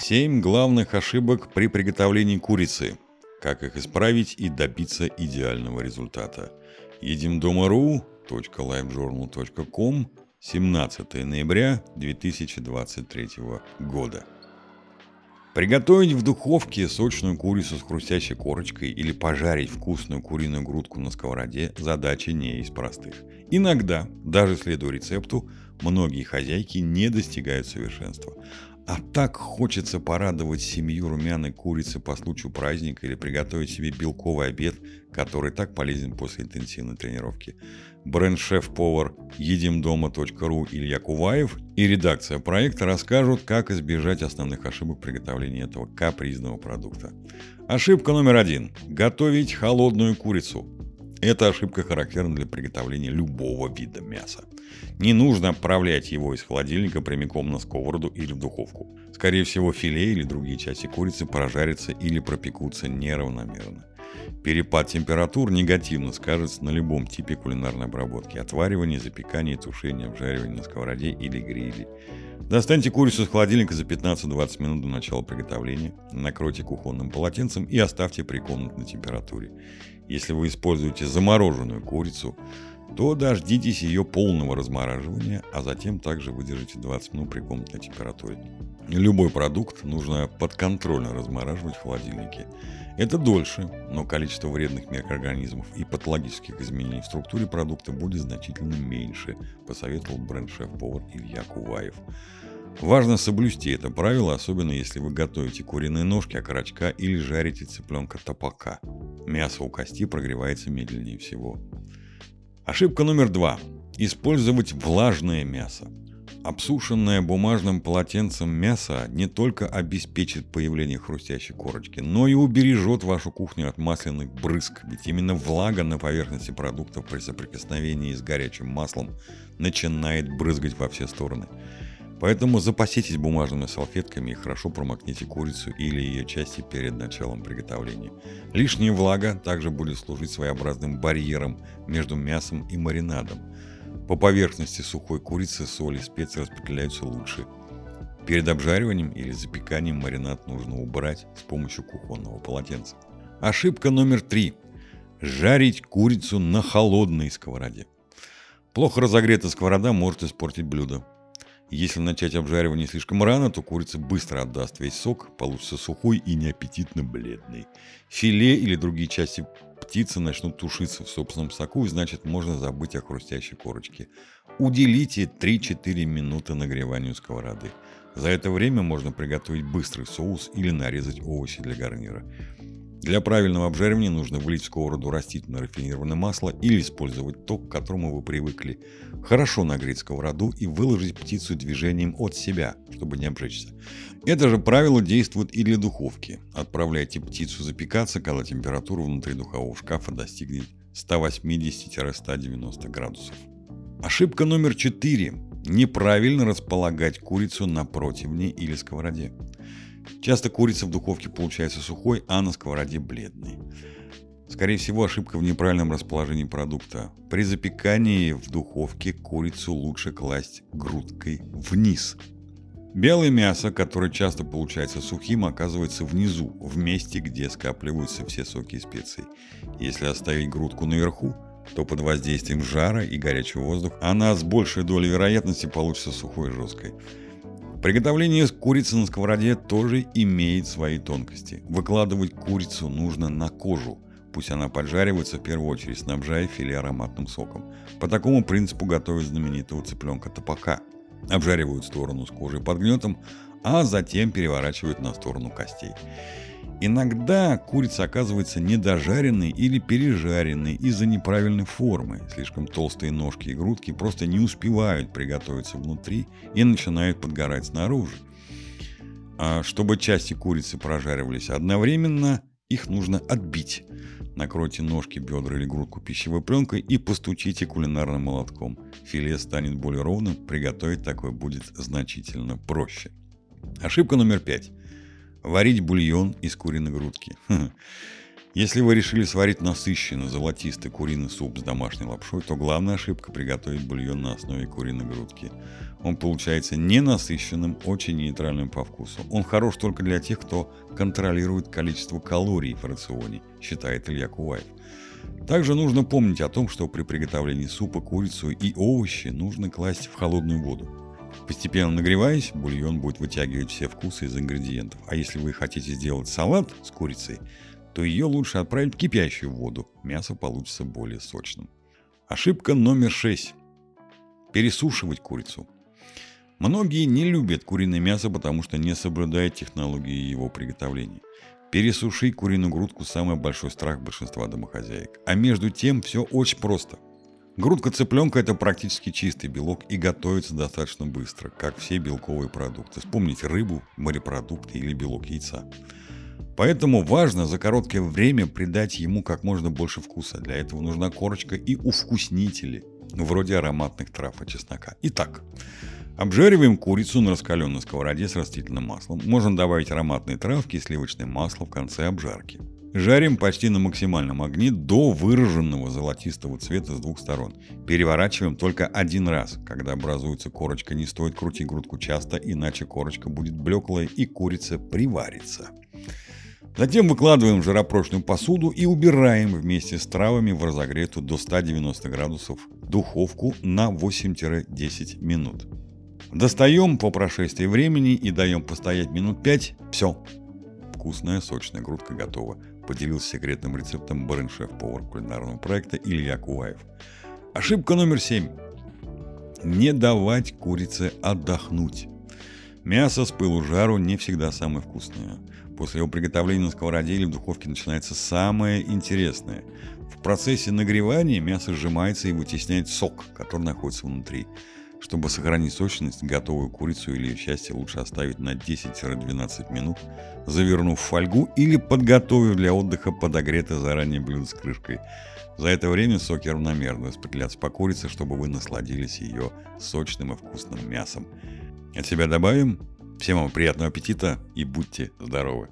Семь главных ошибок при приготовлении курицы. Как их исправить и добиться идеального результата. Едим дома.ру, .livejournal.com, 17 ноября 2023 года. Приготовить в духовке сочную курицу с хрустящей корочкой или пожарить вкусную куриную грудку на сковороде – задача не из простых. Иногда, даже следуя рецепту, многие хозяйки не достигают совершенства. А так хочется порадовать семью румяной курицы по случаю праздника или приготовить себе белковый обед, который так полезен после интенсивной тренировки. Бренд-шеф-повар едимдома.ру Илья Куваев и редакция проекта расскажут, как избежать основных ошибок приготовления этого капризного продукта. Ошибка номер один. Готовить холодную курицу. Эта ошибка характерна для приготовления любого вида мяса. Не нужно отправлять его из холодильника прямиком на сковороду или в духовку. Скорее всего, филе или другие части курицы прожарятся или пропекутся неравномерно. Перепад температур негативно скажется на любом типе кулинарной обработки – отваривания, запекания, тушения, обжаривания на сковороде или гриле. Достаньте курицу из холодильника за 15-20 минут до начала приготовления, накройте кухонным полотенцем и оставьте при комнатной температуре. Если вы используете замороженную курицу, то дождитесь ее полного размораживания, а затем также выдержите 20 минут при комнатной температуре. Любой продукт нужно подконтрольно размораживать в холодильнике. Это дольше, но количество вредных микроорганизмов и патологических изменений в структуре продукта будет значительно меньше, посоветовал бренд-шеф-повар Илья Куваев. Важно соблюсти это правило, особенно если вы готовите куриные ножки, окорочка или жарите цыпленка топака. Мясо у кости прогревается медленнее всего. Ошибка номер два. Использовать влажное мясо. Обсушенное бумажным полотенцем мясо не только обеспечит появление хрустящей корочки, но и убережет вашу кухню от масляных брызг, ведь именно влага на поверхности продуктов при соприкосновении с горячим маслом начинает брызгать во все стороны. Поэтому запаситесь бумажными салфетками и хорошо промокните курицу или ее части перед началом приготовления. Лишняя влага также будет служить своеобразным барьером между мясом и маринадом. По поверхности сухой курицы соль и специи распределяются лучше. Перед обжариванием или запеканием маринад нужно убрать с помощью кухонного полотенца. Ошибка номер три. Жарить курицу на холодной сковороде. Плохо разогретая сковорода может испортить блюдо. Если начать обжаривание слишком рано, то курица быстро отдаст весь сок, получится сухой и неаппетитно бледный. Филе или другие части птицы начнут тушиться в собственном соку, и значит можно забыть о хрустящей корочке. Уделите 3-4 минуты нагреванию сковороды. За это время можно приготовить быстрый соус или нарезать овощи для гарнира. Для правильного обжаривания нужно влить в сковороду растительное рафинированное масло или использовать то, к которому вы привыкли. Хорошо нагреть сковороду и выложить птицу движением от себя, чтобы не обжечься. Это же правило действует и для духовки. Отправляйте птицу запекаться, когда температура внутри духового шкафа достигнет 180-190 градусов. Ошибка номер 4. Неправильно располагать курицу на противне или сковороде. Часто курица в духовке получается сухой, а на сковороде бледной. Скорее всего, ошибка в неправильном расположении продукта. При запекании в духовке курицу лучше класть грудкой вниз. Белое мясо, которое часто получается сухим, оказывается внизу, в месте, где скапливаются все соки и специи. Если оставить грудку наверху, то под воздействием жара и горячего воздуха она с большей долей вероятности получится сухой и жесткой. Приготовление курицы на сковороде тоже имеет свои тонкости. Выкладывать курицу нужно на кожу. Пусть она поджаривается в первую очередь, снабжая филе ароматным соком. По такому принципу готовят знаменитого цыпленка топака. Обжаривают сторону с кожей под гнетом, а затем переворачивают на сторону костей. Иногда курица оказывается недожаренной или пережаренной из-за неправильной формы. Слишком толстые ножки и грудки просто не успевают приготовиться внутри и начинают подгорать снаружи. А чтобы части курицы прожаривались одновременно, их нужно отбить. Накройте ножки, бедра или грудку пищевой пленкой и постучите кулинарным молотком. Филе станет более ровным, приготовить такое будет значительно проще. Ошибка номер пять. Варить бульон из куриной грудки. Если вы решили сварить насыщенный золотистый куриный суп с домашней лапшой, то главная ошибка приготовить бульон на основе куриной грудки. Он получается ненасыщенным, очень нейтральным по вкусу. Он хорош только для тех, кто контролирует количество калорий в рационе, считает Илья Куваев. Также нужно помнить о том, что при приготовлении супа курицу и овощи нужно класть в холодную воду. Постепенно нагреваясь, бульон будет вытягивать все вкусы из ингредиентов. А если вы хотите сделать салат с курицей, то ее лучше отправить в кипящую воду. Мясо получится более сочным. Ошибка номер 6. Пересушивать курицу. Многие не любят куриное мясо, потому что не соблюдают технологии его приготовления. Пересушить куриную грудку – самый большой страх большинства домохозяек. А между тем все очень просто. Грудка цыпленка – это практически чистый белок и готовится достаточно быстро, как все белковые продукты. Вспомните рыбу, морепродукты или белок яйца. Поэтому важно за короткое время придать ему как можно больше вкуса. Для этого нужна корочка и увкуснители, вроде ароматных трав и чеснока. Итак, Обжариваем курицу на раскаленной сковороде с растительным маслом. Можно добавить ароматные травки и сливочное масло в конце обжарки. Жарим почти на максимальном огне до выраженного золотистого цвета с двух сторон. Переворачиваем только один раз. Когда образуется корочка, не стоит крутить грудку часто, иначе корочка будет блеклая и курица приварится. Затем выкладываем жаропрочную посуду и убираем вместе с травами в разогретую до 190 градусов духовку на 8-10 минут. Достаем по прошествии времени и даем постоять минут 5. Все. Вкусная, сочная грудка готова. Поделился секретным рецептом барин-шеф повар кулинарного проекта Илья Куваев. Ошибка номер 7. Не давать курице отдохнуть. Мясо с пылу жару не всегда самое вкусное. После его приготовления на сковороде или в духовке начинается самое интересное. В процессе нагревания мясо сжимается и вытесняет сок, который находится внутри. Чтобы сохранить сочность, готовую курицу или части лучше оставить на 10-12 минут, завернув в фольгу или подготовив для отдыха подогретое заранее блюдо с крышкой. За это время соки равномерно распределятся по курице, чтобы вы насладились ее сочным и вкусным мясом. От себя добавим. Всем вам приятного аппетита и будьте здоровы!